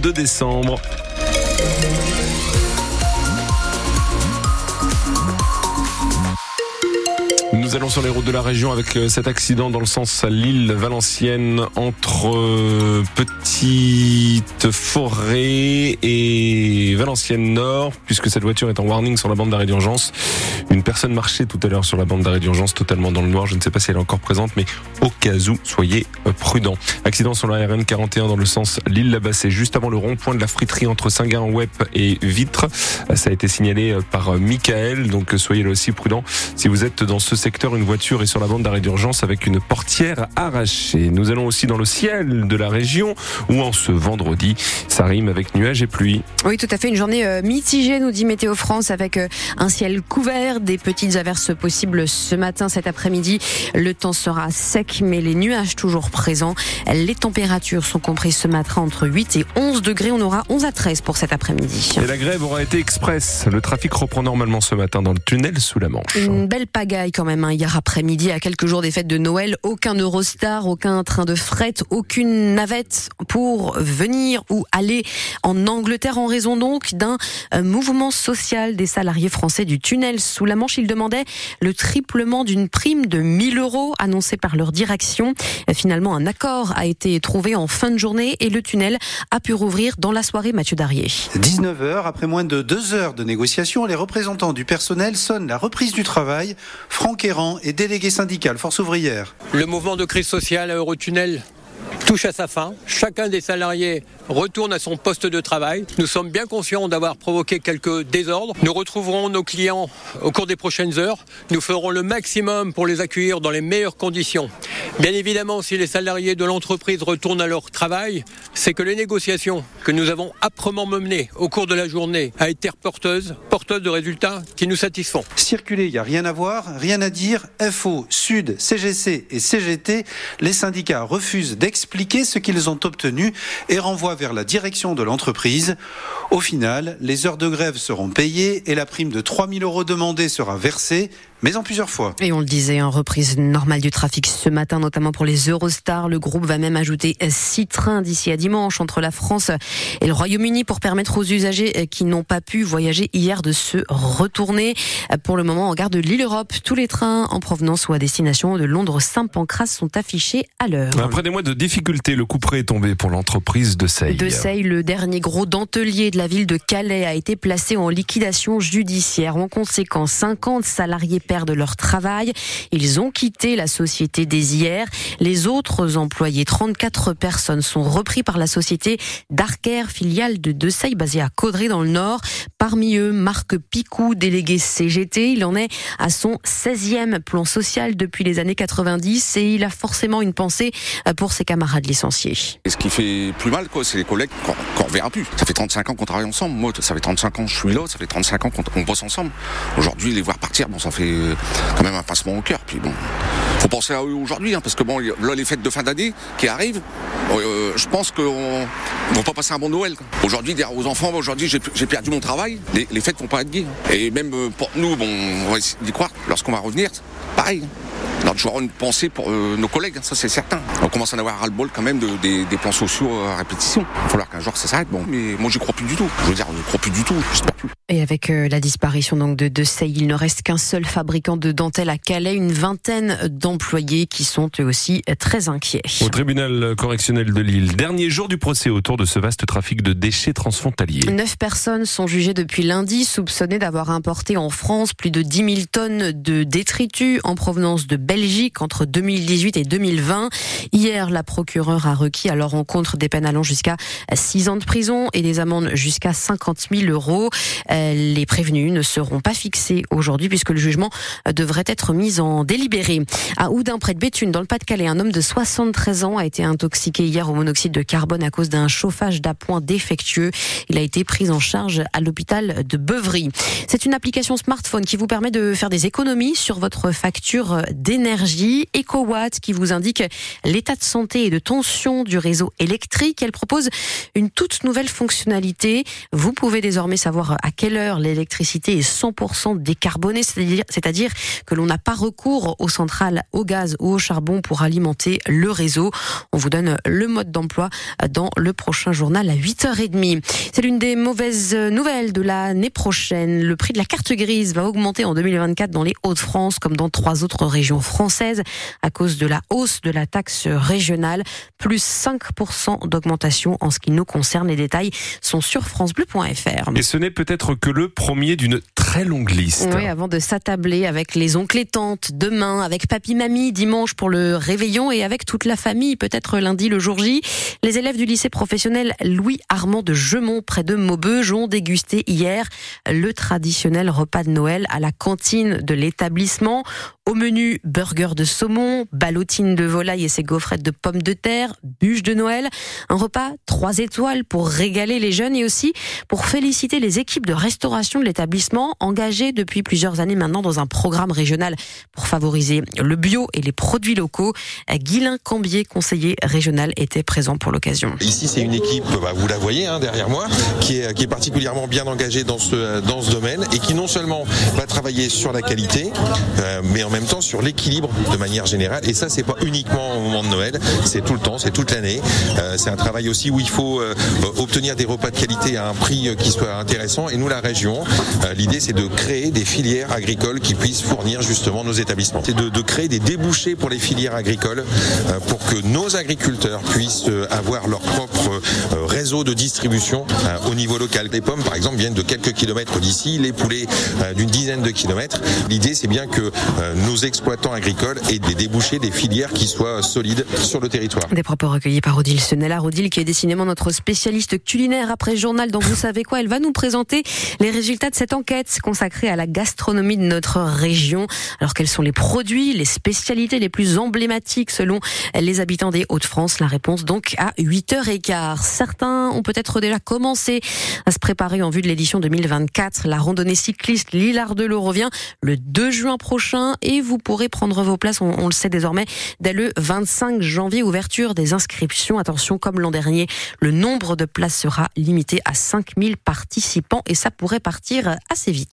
2 décembre. Nous allons sur les routes de la région avec euh, cet accident dans le sens Lille-Valenciennes entre euh, Petite Forêt et Valenciennes Nord, puisque cette voiture est en warning sur la bande d'arrêt d'urgence. Une personne marchait tout à l'heure sur la bande d'arrêt d'urgence totalement dans le noir. Je ne sais pas si elle est encore présente, mais au cas où, soyez euh, prudents. Accident sur la RN 41 dans le sens Lille-Labassé, juste avant le rond-point de la friterie entre Saint-Guin-Web et Vitre. Ça a été signalé par Michael, donc soyez là aussi prudents si vous êtes dans ce secteur une voiture est sur la bande d'arrêt d'urgence avec une portière arrachée. Nous allons aussi dans le ciel de la région où en ce vendredi, ça rime avec nuages et pluie. Oui, tout à fait. Une journée euh, mitigée, nous dit Météo France, avec euh, un ciel couvert, des petites averses possibles ce matin, cet après-midi. Le temps sera sec, mais les nuages toujours présents. Les températures sont comprises ce matin entre 8 et 11 degrés. On aura 11 à 13 pour cet après-midi. Et la grève aura été express. Le trafic reprend normalement ce matin dans le tunnel sous la Manche. Une belle pagaille quand même. Hein hier après-midi, à quelques jours des fêtes de Noël. Aucun Eurostar, aucun train de fret, aucune navette pour venir ou aller en Angleterre en raison donc d'un euh, mouvement social des salariés français du tunnel sous la Manche. Ils demandaient le triplement d'une prime de 1000 euros annoncée par leur direction. Finalement, un accord a été trouvé en fin de journée et le tunnel a pu rouvrir dans la soirée Mathieu Darrier. 19h, après moins de deux heures de négociations, les représentants du personnel sonnent la reprise du travail. Franck Errand et délégué syndical Force ouvrière. Le mouvement de crise sociale à Eurotunnel touche à sa fin. Chacun des salariés retourne à son poste de travail. Nous sommes bien conscients d'avoir provoqué quelques désordres. Nous retrouverons nos clients au cours des prochaines heures. Nous ferons le maximum pour les accueillir dans les meilleures conditions. Bien évidemment, si les salariés de l'entreprise retournent à leur travail, c'est que les négociations que nous avons âprement menées au cours de la journée a été porteuses, de résultats qui nous satisfont. Circuler, il n'y a rien à voir, rien à dire. FO, Sud, CGC et CGT, les syndicats refusent d'expliquer ce qu'ils ont obtenu et renvoient vers la direction de l'entreprise. Au final, les heures de grève seront payées et la prime de 3000 euros demandée sera versée mais en plusieurs fois. Et on le disait, en reprise normale du trafic ce matin, notamment pour les Eurostars. Le groupe va même ajouter six trains d'ici à dimanche entre la France et le Royaume-Uni pour permettre aux usagers qui n'ont pas pu voyager hier de se retourner. Pour le moment, en gare de l'île Europe, tous les trains en provenance ou à destination de Londres-Saint-Pancras sont affichés à l'heure. Après des mois de difficultés, le coup près est tombé pour l'entreprise de Seille. De Seille, le dernier gros dentelier de la ville de Calais a été placé en liquidation judiciaire. En conséquence, 50 salariés de leur travail. Ils ont quitté la société dès hier. Les autres employés, 34 personnes, sont repris par la société Darker, filiale de Dessay, basée à Caudry dans le Nord. Parmi eux, Marc Picou, délégué CGT. Il en est à son 16e plan social depuis les années 90 et il a forcément une pensée pour ses camarades licenciés. Et ce qui fait plus mal, c'est les collègues qu'on ne verra plus. Ça fait 35 ans qu'on travaille ensemble. Moi, ça fait 35 ans que je suis là, ça fait 35 ans qu'on bosse ensemble. Aujourd'hui, les voir partir, bon, ça fait quand même un passement au cœur. Puis bon, faut penser à eux aujourd'hui, hein, parce que bon, là les fêtes de fin d'année qui arrivent, euh, je pense qu'on ne va pas passer un bon Noël. Aujourd'hui, dire aux enfants, aujourd'hui j'ai perdu mon travail, les, fêtes vont pas être gaies. Et même euh, pour nous, bon, on va essayer d'y croire, lorsqu'on va revenir, pareil. Alors, je une pensée pour euh, nos collègues, ça c'est certain. On commence à en avoir ras-le-bol quand même de, des, des, plans sociaux à répétition. Il va falloir qu'un jour ça s'arrête. Bon, mais moi j'y crois plus du tout. Je veux dire, je ne crois plus du tout. J'espère plus. Et avec euh, la disparition donc de De il ne reste qu'un seul fabricant de dentelle à Calais, une vingtaine d'employés qui sont eux aussi très inquiets. Au tribunal correctionnel de Lille, dernier jour du procès autour de ce vaste trafic de déchets transfrontaliers. Neuf personnes sont jugées depuis lundi, soupçonnées d'avoir importé en France plus de 10 000 tonnes de détritus en provenance de Belgique entre 2018 et 2020. Hier, la procureure a requis à leur encontre des peines allant jusqu'à 6 ans de prison et des amendes jusqu'à 50 000 euros. Euh, les prévenus ne seront pas fixés aujourd'hui puisque le jugement devrait être mis en délibéré. À Oudin, près de Béthune, dans le Pas-de-Calais, un homme de 73 ans a été intoxiqué hier au monoxyde de carbone à cause d'un chauffage d'appoint défectueux. Il a été pris en charge à l'hôpital de Beuvry. C'est une application smartphone qui vous permet de faire des économies sur votre facture d'énergie Énergie, EcoWatt, qui vous indique l'état de santé et de tension du réseau électrique. Elle propose une toute nouvelle fonctionnalité. Vous pouvez désormais savoir à quelle heure l'électricité est 100% décarbonée, c'est-à-dire que l'on n'a pas recours aux centrales au gaz ou au charbon pour alimenter le réseau. On vous donne le mode d'emploi dans le prochain journal à 8h30. C'est l'une des mauvaises nouvelles de l'année prochaine. Le prix de la carte grise va augmenter en 2024 dans les Hauts-de-France comme dans trois autres régions françaises à cause de la hausse de la taxe régionale, plus 5% d'augmentation en ce qui nous concerne. Les détails sont sur francebleu.fr. Et ce n'est peut-être que le premier d'une très longue liste. Oui, avant de s'attabler avec les oncles et tantes, demain avec papy mamie, dimanche pour le réveillon et avec toute la famille, peut-être lundi le jour J. Les élèves du lycée professionnel Louis Armand de Gemont, près de Maubeuge, ont dégusté hier le traditionnel repas de Noël à la cantine de l'établissement. Au menu, burger de saumon, ballotine de volaille et ses gaufrettes de pommes de terre, bûche de Noël. Un repas trois étoiles pour régaler les jeunes et aussi pour féliciter les équipes de restauration de l'établissement engagées depuis plusieurs années maintenant dans un programme régional pour favoriser le bio et les produits locaux. Guilain Cambier, conseiller régional, était présent pour l'occasion. Ici, c'est une équipe, bah, vous la voyez hein, derrière moi, qui est, particulièrement bien engagée dans ce, domaine et qui non seulement va travailler sur la qualité, euh, mais en même temps sur l'équilibre de manière générale. Et ça, c'est pas uniquement au moment de Noël, c'est tout le temps, c'est toute l'année. Euh, c'est un travail aussi où il faut euh, obtenir des repas de qualité à un prix qui soit intéressant. Et nous, la région, l'idée, c'est de créer des filières agricoles qui puissent fournir justement nos établissements. C'est de, créer des débouchés pour les filières agricoles euh, pour que nos agriculteurs puissent euh, avoir leur propre réseau de distribution au niveau local. Les pommes, par exemple, viennent de quelques kilomètres d'ici, les poulets d'une dizaine de kilomètres. L'idée, c'est bien que nos exploitants agricoles aient des débouchés, des filières qui soient solides sur le territoire. Des propos recueillis par Odile Senella. Odile qui est décidément notre spécialiste culinaire après journal dont vous savez quoi. Elle va nous présenter les résultats de cette enquête consacrée à la gastronomie de notre région. Alors quels sont les produits, les spécialités les plus emblématiques selon les habitants des Hauts-de-France? La réponse donc à 8h15. Certains ont peut-être déjà commencé à se préparer en vue de l'édition 2024. La randonnée cycliste Lillard de l'Eau revient le 2 juin prochain et vous pourrez prendre vos places, on, on le sait désormais, dès le 25 janvier, ouverture des inscriptions. Attention, comme l'an dernier, le nombre de places sera limité à 5000 participants et ça pourrait partir assez vite.